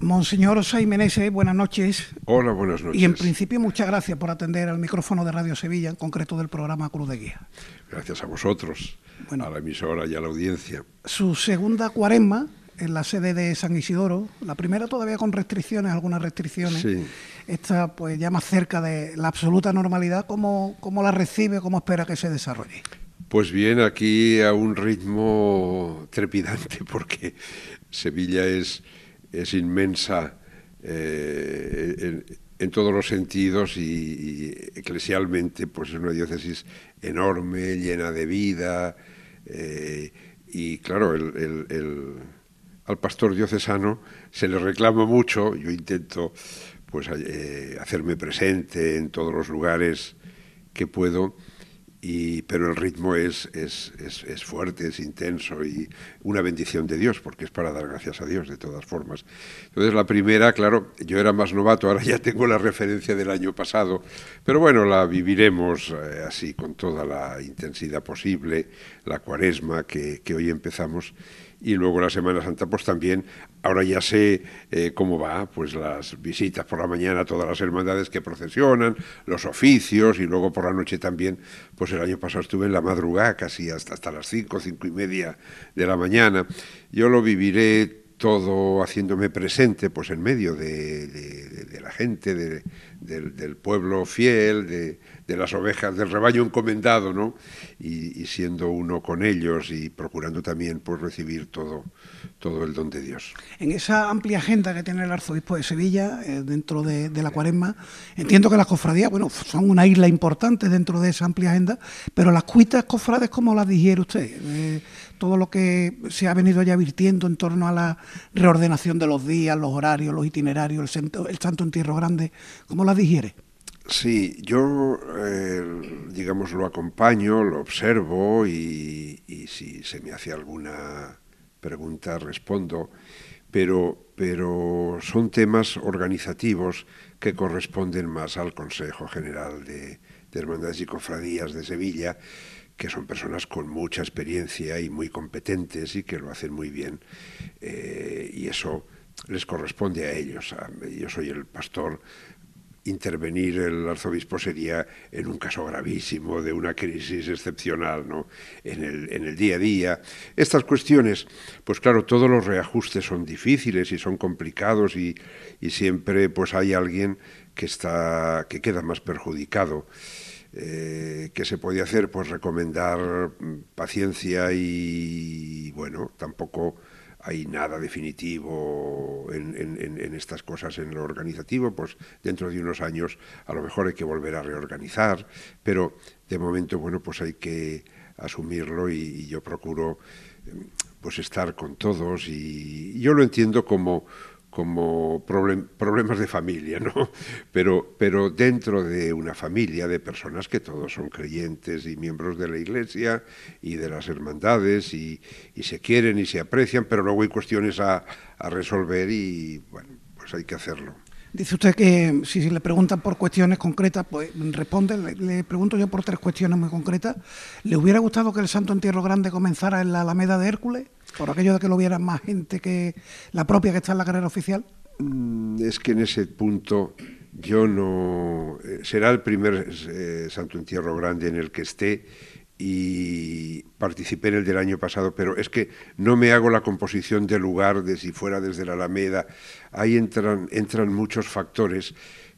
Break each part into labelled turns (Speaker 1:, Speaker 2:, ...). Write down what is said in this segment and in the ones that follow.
Speaker 1: Monseñor Osay Meneses, buenas noches.
Speaker 2: Hola, buenas noches.
Speaker 1: Y en principio, muchas gracias por atender al micrófono de Radio Sevilla, en concreto del programa Cruz de Guía.
Speaker 2: Gracias a vosotros, a la emisora y a la audiencia.
Speaker 1: Su segunda cuaresma en la sede de San Isidoro, la primera todavía con restricciones, algunas restricciones.
Speaker 2: Sí.
Speaker 1: Esta, pues ya más cerca de la absoluta normalidad, ¿cómo, cómo la recibe, cómo espera que se desarrolle?
Speaker 2: Pues bien, aquí a un ritmo trepidante, porque Sevilla es es inmensa eh, en, todos los sentidos y, eclesialmente pues es una diócesis enorme, llena de vida eh, y claro, al pastor diocesano se le reclama mucho, yo intento pues eh, hacerme presente en todos los lugares que puedo y, pero el ritmo es, es, es, fuerte, es intenso y una bendición de Dios, porque es para dar gracias a Dios de todas formas. Entonces la primera, claro, yo era más novato, ahora ya tengo la referencia del año pasado, pero bueno, la viviremos eh, así con toda la intensidad posible, la cuaresma que, que hoy empezamos y luego la Semana Santa pues también ahora ya sé eh, cómo va pues las visitas por la mañana todas las hermandades que procesionan los oficios y luego por la noche también pues el año pasado estuve en la madrugada casi hasta hasta las cinco cinco y media de la mañana. Yo lo viviré todo haciéndome presente pues en medio de, la gente del, pueblo fiel de, las ovejas del rebaño encomendado no y, siendo uno con ellos y procurando también pues recibir todo todo el don de Dios.
Speaker 1: En esa amplia agenda que tiene el arzobispo de Sevilla eh, dentro de, la cuaresma entiendo que las cofradías bueno son una isla importante dentro de esa amplia agenda pero las cuitas cofrades cómo las digiere usted eh, todo lo que se ha venido ya virtiendo en torno a la reordenación de los días, los horarios, los itinerarios, el, santo, el santo entierro grande, ¿cómo la digiere?
Speaker 2: Sí, yo, eh, digamos, lo acompaño, lo observo y, si se me hace alguna pregunta respondo, pero, pero son temas organizativos que corresponden más al Consejo General de, de Hermandades y Cofradías de Sevilla que son personas con mucha experiencia y muy competentes y que lo hacen muy bien. Eh, y eso les corresponde a ellos. yo soy el pastor. Intervenir el arzobispo sería en un caso gravísimo de una crisis excepcional, ¿no? En el, en el día a día. Estas cuestiones, pues claro, todos los reajustes son difíciles y son complicados y, siempre pues hay alguien que está que queda más perjudicado. Eh, ¿Qué se podía hacer? Pues recomendar paciencia y, bueno, tampoco hay nada definitivo en, estas cosas en lo organizativo, pues dentro de unos años a lo mejor hay que volver a reorganizar, pero de momento, bueno, pues hay que asumirlo y, yo procuro pues estar con todos y yo lo entiendo como como problemas de familia, ¿no? Pero, pero dentro de una familia de personas que todos son creyentes y miembros de la Iglesia y de las hermandades y, se quieren y se aprecian, pero luego hay cuestiones a, resolver y, bueno, pues hay que hacerlo.
Speaker 1: Dice usted que si, le preguntan por cuestiones concretas, pues responde. Le, pregunto yo por tres cuestiones muy concretas. ¿Le hubiera gustado que el Santo Entierro Grande comenzara en la Alameda de Hércules? Por aquello de que lo viera más gente que la propia que está en la carrera oficial?
Speaker 2: Mm, es que en ese punto yo no... Eh, será el primer eh, Santo Entierro Grande en el que esté y participé en el del año pasado, pero es que no me hago la composición del lugar de si fuera desde la Alameda. Ahí entran, entran muchos factores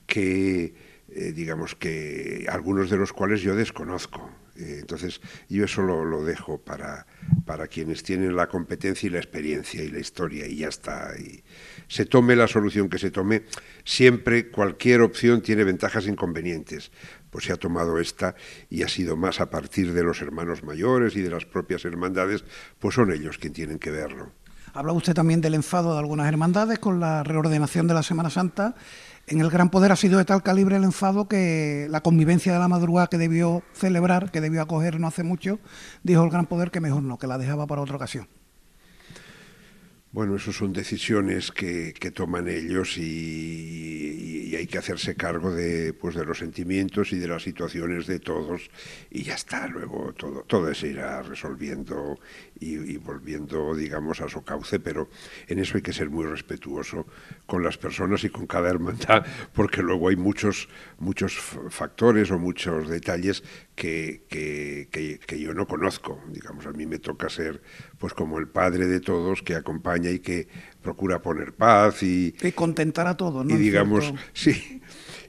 Speaker 2: que, eh, digamos que algunos de los cuales yo desconozco. Entonces yo eso lo dejo para, para quienes tienen la competencia y la experiencia y la historia y ya está. Y se tome la solución que se tome, siempre cualquier opción tiene ventajas e inconvenientes. Pues se ha tomado esta y ha sido más a partir de los hermanos mayores y de las propias hermandades, pues son ellos quienes tienen que verlo.
Speaker 1: Habla usted también del enfado de algunas hermandades con la reordenación de la Semana Santa en el Gran Poder ha sido de tal calibre el enfado que la convivencia de la madrugada que debió celebrar, que debió acoger no hace mucho, dijo el Gran Poder que mejor no, que la dejaba para otra ocasión.
Speaker 2: Bueno, eso son decisiones que, toman ellos y, hay que hacerse cargo de, pues, de los sentimientos y de las situaciones de todos y ya está, luego todo, todo se irá resolviendo y, volviendo, digamos, a su cauce, pero en eso hay que ser muy respetuoso con las personas y con cada hermandad, porque luego hay muchos, muchos factores o muchos detalles que, que, yo no conozco. Digamos, a mí me toca ser pues como el padre de todos que acompaña y que procura poner paz y...
Speaker 1: Y contentar a todos, ¿no?
Speaker 2: Y digamos, sí,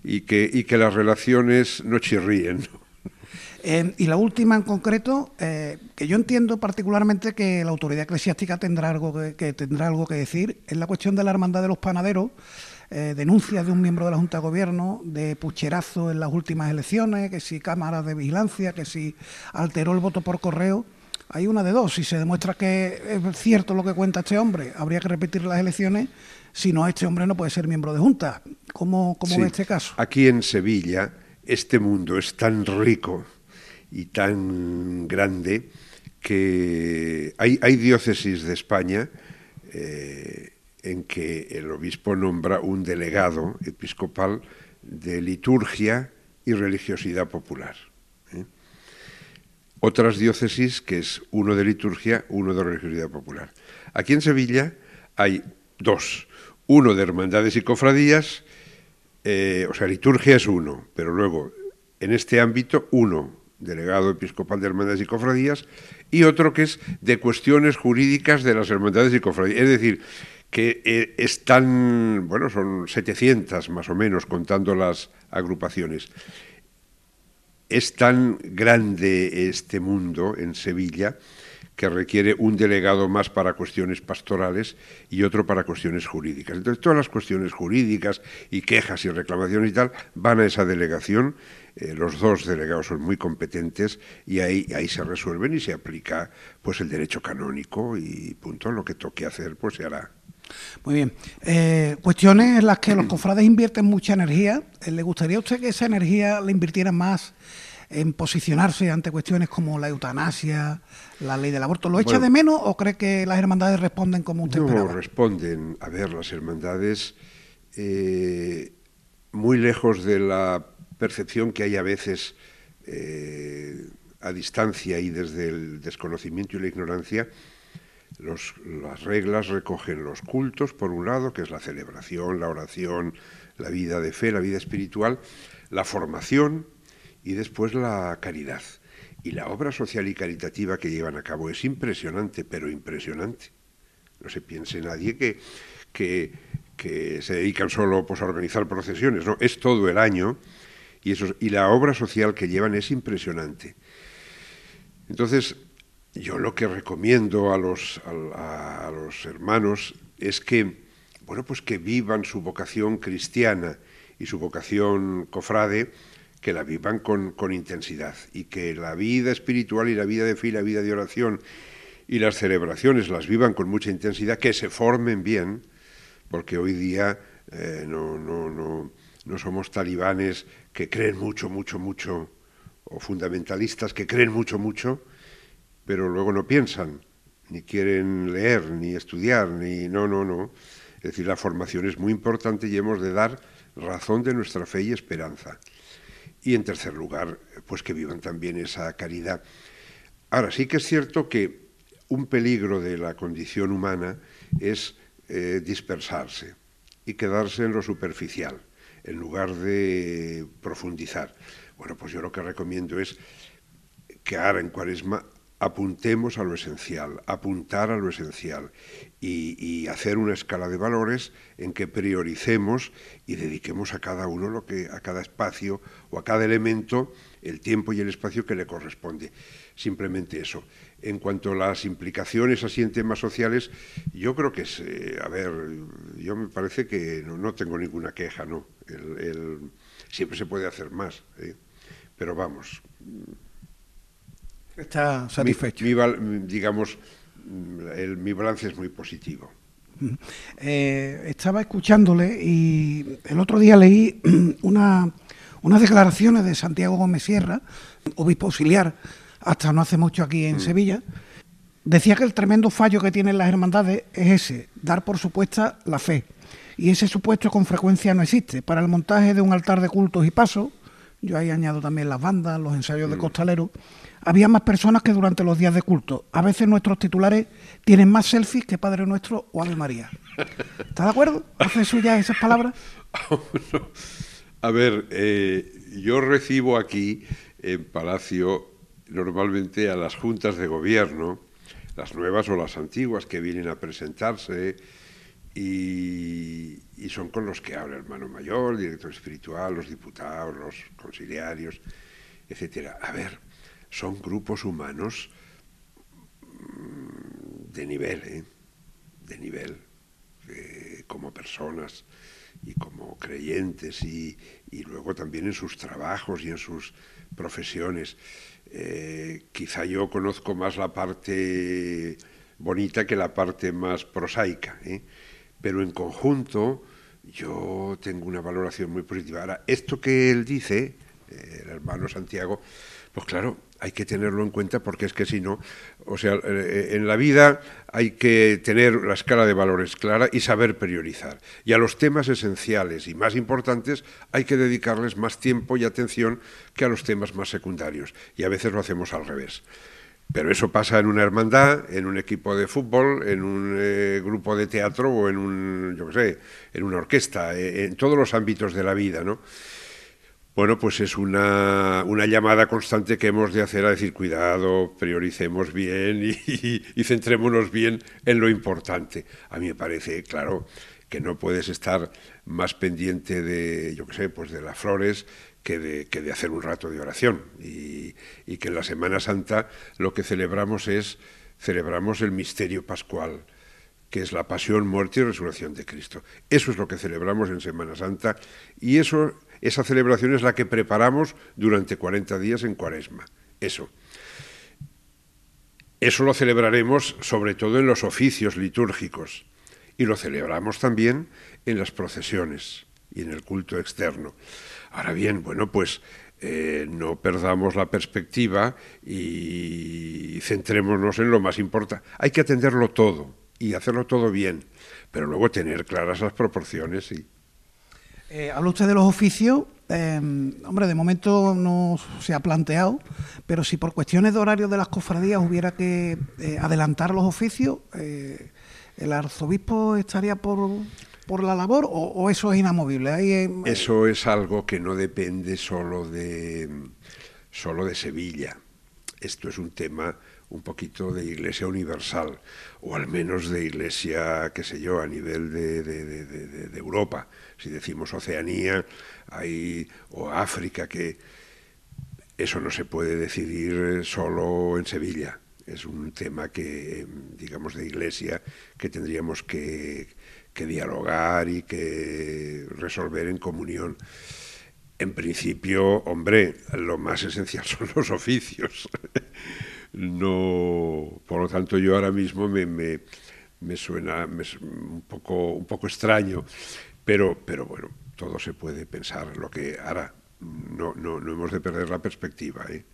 Speaker 2: y que, y que las relaciones no chirríen,
Speaker 1: eh, y la última en concreto, eh, que yo entiendo particularmente que la autoridad eclesiástica tendrá algo que, tendrá algo que decir, es la cuestión de la hermandad de los panaderos, eh, denuncias de un miembro de la Junta de Gobierno de pucherazo en las últimas elecciones, que si cámaras de vigilancia, que si alteró el voto por correo. Hay una de dos, si se demuestra que es cierto lo que cuenta este hombre, habría que repetir las elecciones, si no, este hombre no puede ser miembro de Junta. ¿Cómo, cómo ve este caso?
Speaker 2: Aquí en Sevilla, este mundo es tan rico y tan grande que hay, hay diócesis de España eh, en que el obispo nombra un delegado episcopal de liturgia y religiosidad popular. ¿eh? Otras diócesis que es uno de liturgia, uno de religiosidad popular. Aquí en Sevilla hay dos, uno de hermandades y cofradías, eh, o sea, liturgia es uno, pero luego en este ámbito uno delegado episcopal de hermandades y cofradías, y otro que es de cuestiones jurídicas de las hermandades y cofradías. Es decir, que eh, están, bueno, son 700 más o menos contando las agrupaciones. Es tan grande este mundo en Sevilla que requiere un delegado más para cuestiones pastorales y otro para cuestiones jurídicas. Entonces, todas las cuestiones jurídicas y quejas y reclamaciones y tal van a esa delegación eh, los dos delegados son muy competentes y ahí, ahí se resuelven y se aplica pues el derecho canónico y punto, lo que toque hacer pues se hará.
Speaker 1: Muy bien. Eh, cuestiones en las que los cofrades invierten mucha energía. Eh, ¿Le gustaría a usted que esa energía la invirtiera más en posicionarse ante cuestiones como la eutanasia, la ley del aborto? ¿Lo echa de menos o cree que las hermandades responden como usted
Speaker 2: no, responden. A ver, las hermandades, muy lejos de la percepción que hay a veces eh, a distancia y desde el desconocimiento y la ignorancia, las reglas recogen los cultos, por un lado, que es la celebración, la oración, la vida de fe, la vida espiritual, la formación y después la caridad. Y la obra social y caritativa que llevan a cabo es impresionante, pero impresionante. No se piense nadie que, que, que se dedican solo pues, a organizar procesiones, no, es todo el año y, eso, y la obra social que llevan es impresionante. Entonces, yo lo que recomiendo a los, a, los hermanos es que, bueno, pues que vivan su vocación cristiana y su vocación cofrade, que la vivan con, intensidad y que la vida espiritual y la vida de fe y la vida de oración y las celebraciones las vivan con mucha intensidad, que se formen bien, porque hoy día eh, no, no, no, no somos talibanes que creen mucho, mucho, mucho, o fundamentalistas que creen mucho, mucho, pero luego no piensan, ni quieren leer, ni estudiar, ni... No, no, no. Es decir, la formación es muy importante y hemos de dar razón de nuestra fe y esperanza. Y en tercer lugar, pues que vivan también esa caridad. Ahora, sí que es cierto que un peligro de la condición humana es eh, dispersarse y quedarse en lo superficial en lugar de profundizar. Bueno, pues yo lo que recomiendo es que ahora en cuaresma apuntemos a lo esencial, apuntar a lo esencial y, hacer una escala de valores en que prioricemos y dediquemos a cada uno lo que, a cada espacio o a cada elemento el tiempo y el espacio que le corresponde. Simplemente eso. En cuanto a las implicaciones así en temas sociales, yo creo que es, eh, a ver, yo me parece que no, tengo ninguna queja, ¿no? siempre se puede hacer más, ¿eh? pero vamos,
Speaker 1: Está satisfecho.
Speaker 2: digamos, mi balance es muy positivo.
Speaker 1: Eh, estaba escuchándole y el otro día leí una, unas declaraciones de Santiago Gómez Sierra, obispo auxiliar, hasta no hace mucho aquí en mm. Sevilla. Decía que el tremendo fallo que tienen las hermandades es ese, dar por supuesta la fe. y ese supuesto con frecuencia no existe. Para el montaje de un altar de cultos y pasos, yo ahí añado también las bandas, los ensayos de mm. costaleros, había más personas que durante los días de culto. A veces nuestros titulares tienen más selfies que Padre Nuestro o Ave María. ¿Está de acuerdo? ¿Hace suya esas palabras?
Speaker 2: A ver, eh, yo recibo aquí en Palacio normalmente a las juntas de gobierno, las nuevas o las antiguas que vienen a presentarse y, son con los que habla el hermano mayor, el director espiritual, los diputados, los conciliarios, etcétera. A ver, son grupos humanos mm, de nivel, ¿eh? de nivel, eh, como personas y como creyentes y, luego también en sus trabajos y en sus profesiones. Eh, quizá yo conozco más la parte bonita que la parte más prosaica, ¿eh? pero en conjunto yo tengo una valoración muy positiva. Ahora, esto que él dice, el hermano Santiago, pues claro, hay que tenerlo en cuenta porque es que si no, o sea, eh, en la vida hay que tener la escala de valores clara y saber priorizar. Y a los temas esenciales y más importantes hay que dedicarles más tiempo y atención que a los temas más secundarios. Y a veces lo hacemos al revés. Pero eso pasa en una hermandad, en un equipo de fútbol, en un eh, grupo de teatro o en un, yo qué sé, en una orquesta, eh, en todos los ámbitos de la vida, ¿no? Bueno, pues es una, llamada constante que hemos de hacer a decir, cuidado, prioricemos bien y, centrémonos bien en lo importante. A mí me parece, claro, que no puedes estar más pendiente de, yo qué sé, pues de las flores que de, que de hacer un rato de oración. Y, y que en la Semana Santa lo que celebramos es, celebramos el misterio pascual que es la pasión, muerte y resurrección de Cristo. Eso es lo que celebramos en Semana Santa y eso esa celebración es la que preparamos durante 40 días en Cuaresma. Eso. Eso lo celebraremos sobre todo en los oficios litúrgicos y lo celebramos también en las procesiones y en el culto externo. Ahora bien, bueno, pues eh, no perdamos la perspectiva y centrémonos en lo más importante. Hay que atenderlo todo y hacerlo todo bien, pero luego tener claras las proporciones y...
Speaker 1: Eh, habla usted de los oficios. Em, hombre, de momento no se ha planteado, pero si por cuestiones de horario de las cofradías hubiera que eh, adelantar los oficios, eh, ¿el arzobispo estaría por, por la labor o, eso es inamovible?
Speaker 2: eso es algo que no depende solo de, solo de Sevilla. Esto es un tema un poquito de iglesia universal, o al menos de iglesia, qué sé yo, a nivel de, de Europa si decimos Oceanía hay, o África, que eso no se puede decidir solo en Sevilla. Es un tema que, digamos, de iglesia que tendríamos que, que dialogar y que resolver en comunión. En principio, hombre, lo más esencial son los oficios. No, por lo tanto, yo ahora mismo me, me, me suena un, poco, un poco extraño pero, pero bueno, todo se puede pensar. Lo que ahora no, no, no hemos de perder la perspectiva. ¿eh?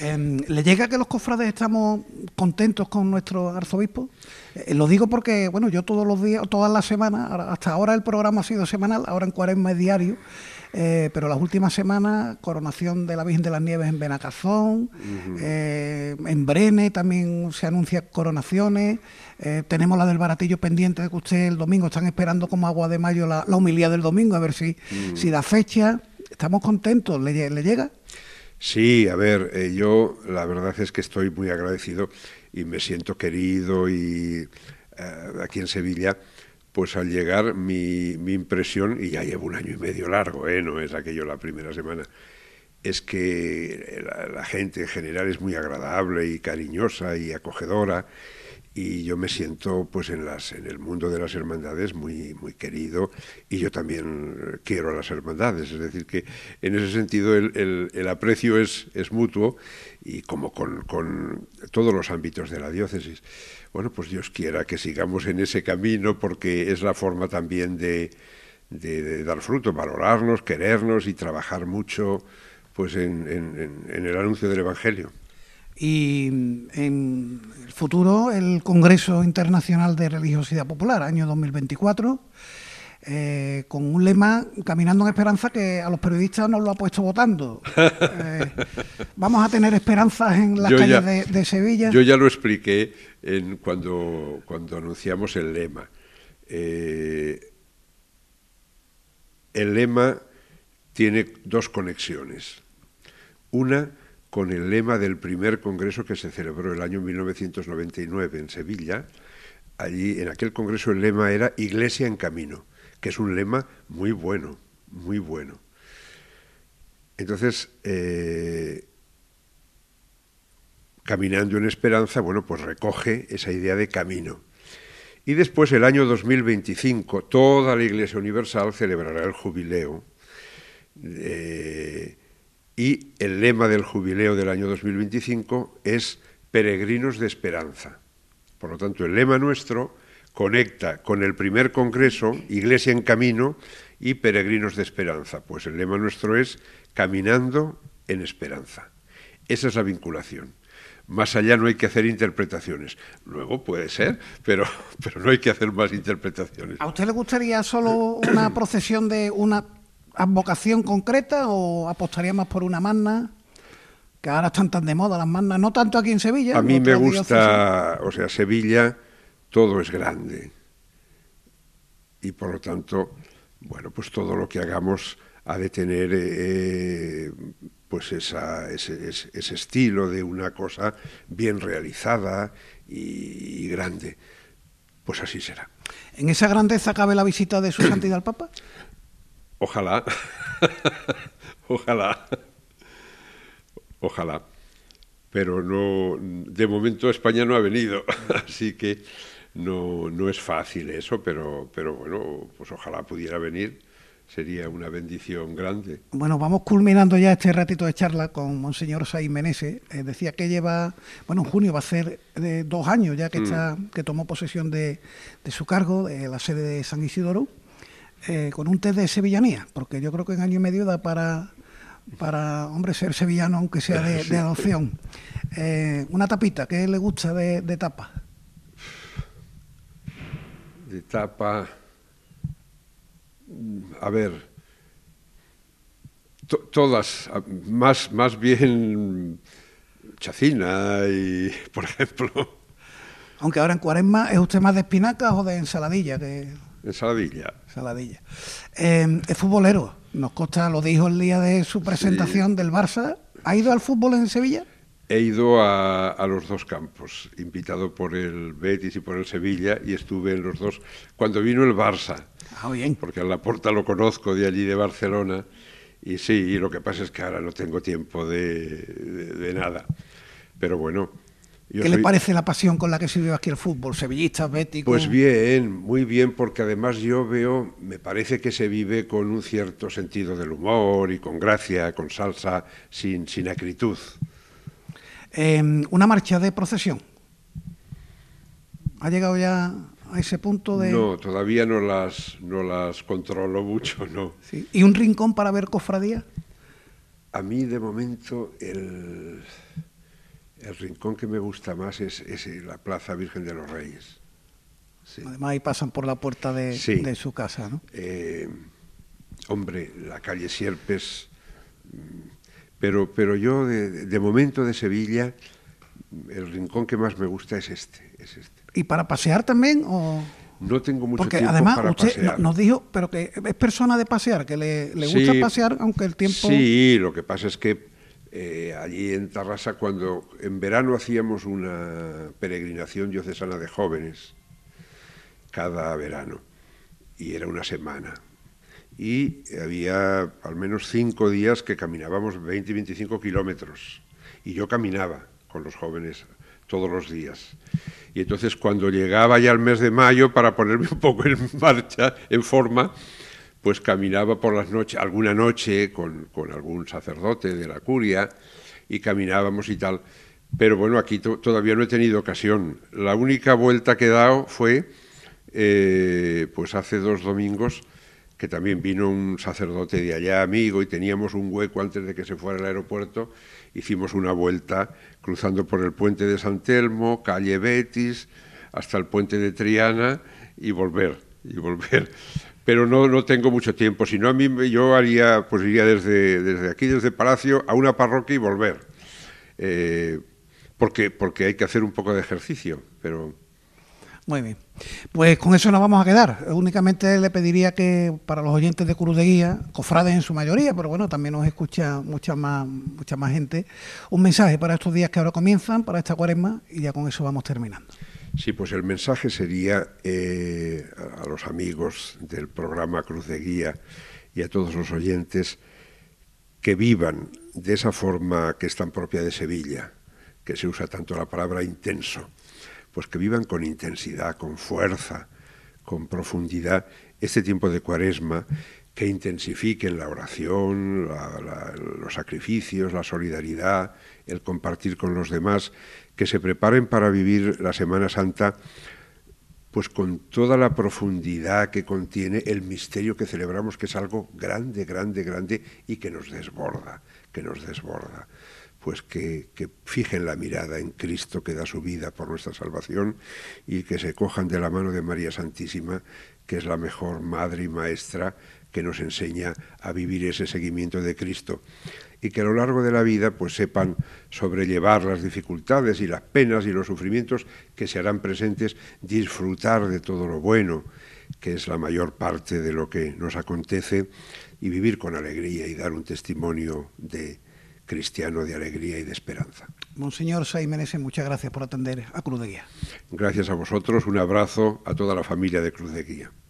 Speaker 1: Em, ¿Le llega que los cofrades estamos contentos con nuestro arzobispo? Eh, lo digo porque, bueno, yo todos los días, todas las semanas, hasta ahora el programa ha sido semanal, ahora en cuaresma es diario, eh, pero las últimas semanas, coronación de la Virgen de las Nieves en Benacazón, eh, en Brene también se anuncian coronaciones, eh, tenemos la del baratillo pendiente de que usted el domingo están esperando como agua de mayo la, la humildad del domingo, a ver si, mm. si da fecha. Estamos contentos, ¿le, llega?
Speaker 2: Sí, a ver, yo la verdad es que estoy muy agradecido y me siento querido y aquí en Sevilla pues al llegar mi, impresión, y ya llevo un año y medio largo, ¿eh? no es aquello la primera semana, es que la, gente en general es muy agradable y cariñosa y acogedora y yo me siento pues en las en el mundo de las hermandades muy muy querido y yo también quiero a las hermandades es decir que en ese sentido el, el, aprecio es, es mutuo y como con, con todos los ámbitos de la diócesis bueno, pues Dios quiera que sigamos en ese camino porque es la forma también de, dar fruto, valorarnos, querernos y trabajar mucho pues en, el anuncio del Evangelio.
Speaker 1: Y en el futuro el Congreso Internacional de Religiosidad Popular, año 2024. Eh, con un lema Caminando en Esperanza que a los periodistas nos lo ha puesto votando. Eh, vamos a tener esperanzas en las calles de, Sevilla.
Speaker 2: Yo ya lo expliqué en cuando, cuando anunciamos el lema. Eh, el lema tiene dos conexiones. Una con el lema del primer congreso que se celebró el año 1999 en Sevilla. Allí, en aquel congreso, el lema era Iglesia en Camino que es un lema muy bueno, muy bueno. Entonces, eh, Caminando en Esperanza, bueno, pues recoge esa idea de camino. Y después, el año 2025, toda la Iglesia Universal celebrará el jubileo. Eh, y el lema del jubileo del año 2025 es Peregrinos de Esperanza. Por lo tanto, el lema nuestro conecta con el primer congreso, Iglesia en Camino y Peregrinos de Esperanza. Pues el lema nuestro es Caminando en Esperanza. Esa es la vinculación. Más allá no hay que hacer interpretaciones. Luego puede ser, pero, pero no hay que hacer más interpretaciones.
Speaker 1: ¿A usted le gustaría solo una procesión de una advocación concreta o apostaría más por una magna? Que ahora están tan de moda las magnas, no tanto aquí en Sevilla.
Speaker 2: A mí me gusta, o sea, Sevilla todo es grande. Y por lo tanto, bueno, pues todo lo que hagamos ha de tener eh, pues esa, ese, estilo de una cosa bien realizada y, grande. Pues así será.
Speaker 1: ¿En esa grandeza cabe la visita de su santidad al Papa?
Speaker 2: Ojalá, ojalá, ojalá. Pero no, de momento España no ha venido, así que no, no es fácil eso, pero, pero bueno, pues ojalá pudiera venir sería una bendición grande.
Speaker 1: Bueno, vamos culminando ya este ratito de charla con Monseñor Saiz Menese. Eh, decía que lleva, bueno, en junio va a ser de dos años ya que, mm. está, que tomó posesión de, de, su cargo, de la sede de San Isidoro, eh, con un test de sevillanía, porque yo creo que en año y medio da para, para hombre, ser sevillano, aunque sea de, adopción. Eh, una tapita, ¿qué le gusta de, de tapa?
Speaker 2: de etapa, a ver, todas, más, más bien chacina y, por ejemplo.
Speaker 1: Aunque ahora en cuaresma, ¿es usted más de espinacas o de ensaladilla? Que...
Speaker 2: Ensaladilla.
Speaker 1: Ensaladilla. Eh, es futbolero, nos consta, lo dijo el día de su presentación del Barça. ¿Ha ido al fútbol en Sevilla?
Speaker 2: He ido a, los dos campos, invitado por el Betis y por el Sevilla, y estuve en los dos. Cuando vino el Barça,
Speaker 1: ah, bien.
Speaker 2: porque a la Porta lo conozco de allí de Barcelona, y sí, y lo que pasa es que ahora no tengo tiempo de, nada. Pero bueno.
Speaker 1: ¿Qué le parece la pasión con la que se vive aquí el fútbol? ¿Sevillista, bético?
Speaker 2: Pues bien, muy bien, porque además yo veo, me parece que se vive con un cierto sentido del humor y con gracia, con salsa, sin, sin acritud.
Speaker 1: Em, una marcha de procesión. ¿Ha llegado ya a ese punto de...?
Speaker 2: No, todavía no las, no las controlo mucho, no.
Speaker 1: ¿Y un rincón para ver cofradía?
Speaker 2: A mí, de momento, el, el rincón que me gusta más es, la Plaza Virgen de los Reyes.
Speaker 1: Además, ahí pasan por la puerta de, de su casa, ¿no?
Speaker 2: Eh, hombre, la calle Sierpes pero, pero yo, de, momento de Sevilla, el rincón que más me gusta es este, es este.
Speaker 1: ¿Y para pasear también? O...
Speaker 2: No tengo mucho
Speaker 1: Porque
Speaker 2: tiempo
Speaker 1: además
Speaker 2: para
Speaker 1: usted nos dijo, pero que es persona de pasear, que le, gusta pasear, aunque el tiempo...
Speaker 2: Sí, lo que pasa es que eh, allí en Tarrasa, cuando en verano hacíamos una peregrinación diocesana de jóvenes, cada verano, y era una semana y había al menos cinco días que caminábamos 20 y 25 kilómetros y yo caminaba con los jóvenes todos los días. Y entonces cuando llegaba ya el mes de mayo para ponerme un poco en marcha, en forma, pues caminaba por las noches, alguna noche con, algún sacerdote de la curia y caminábamos y tal. Pero bueno, aquí todavía no he tenido ocasión. La única vuelta que he dado fue, eh, pues hace dos domingos, que también vino un sacerdote de allá, amigo, y teníamos un hueco antes de que se fuera al aeropuerto, hicimos una vuelta cruzando por el puente de San Telmo, calle Betis, hasta el puente de Triana y volver, y volver. Pero no, no tengo mucho tiempo, si no a mí yo haría, pues iría desde, desde aquí, desde Palacio, a una parroquia y volver. Eh, porque, porque hay que hacer un poco de ejercicio, pero
Speaker 1: muy bien. Pues con eso nos vamos a quedar. Únicamente le pediría que para los oyentes de Cruz de Guía, cofrades en su mayoría, pero bueno, también nos escucha mucha más, mucha más gente, un mensaje para estos días que ahora comienzan, para esta cuaresma, y ya con eso vamos terminando.
Speaker 2: Sí, pues el mensaje sería eh, a los amigos del programa Cruz de Guía y a todos los oyentes que vivan de esa forma que es tan propia de Sevilla, que se usa tanto la palabra intenso pues que vivan con intensidad, con fuerza, con profundidad este tiempo de cuaresma, que intensifiquen la oración, los sacrificios, la solidaridad, el compartir con los demás, que se preparen para vivir la Semana Santa pues con toda la profundidad que contiene el misterio que celebramos, que es algo grande, grande, grande y que nos desborda, que nos desborda. Pues que, fijen la mirada en Cristo que da su vida por nuestra salvación y que se cojan de la mano de María Santísima, que es la mejor madre y maestra que nos enseña a vivir ese seguimiento de Cristo y que a lo largo de la vida pues sepan sobrellevar las dificultades y las penas y los sufrimientos que se harán presentes, disfrutar de todo lo bueno, que es la mayor parte de lo que nos acontece y vivir con alegría y dar un testimonio de cristiano de alegría y de esperanza.
Speaker 1: Monseñor Saimenese, muchas gracias por atender a Cruz de Guía.
Speaker 2: Gracias a vosotros, un abrazo a toda la familia de Cruz de Guía.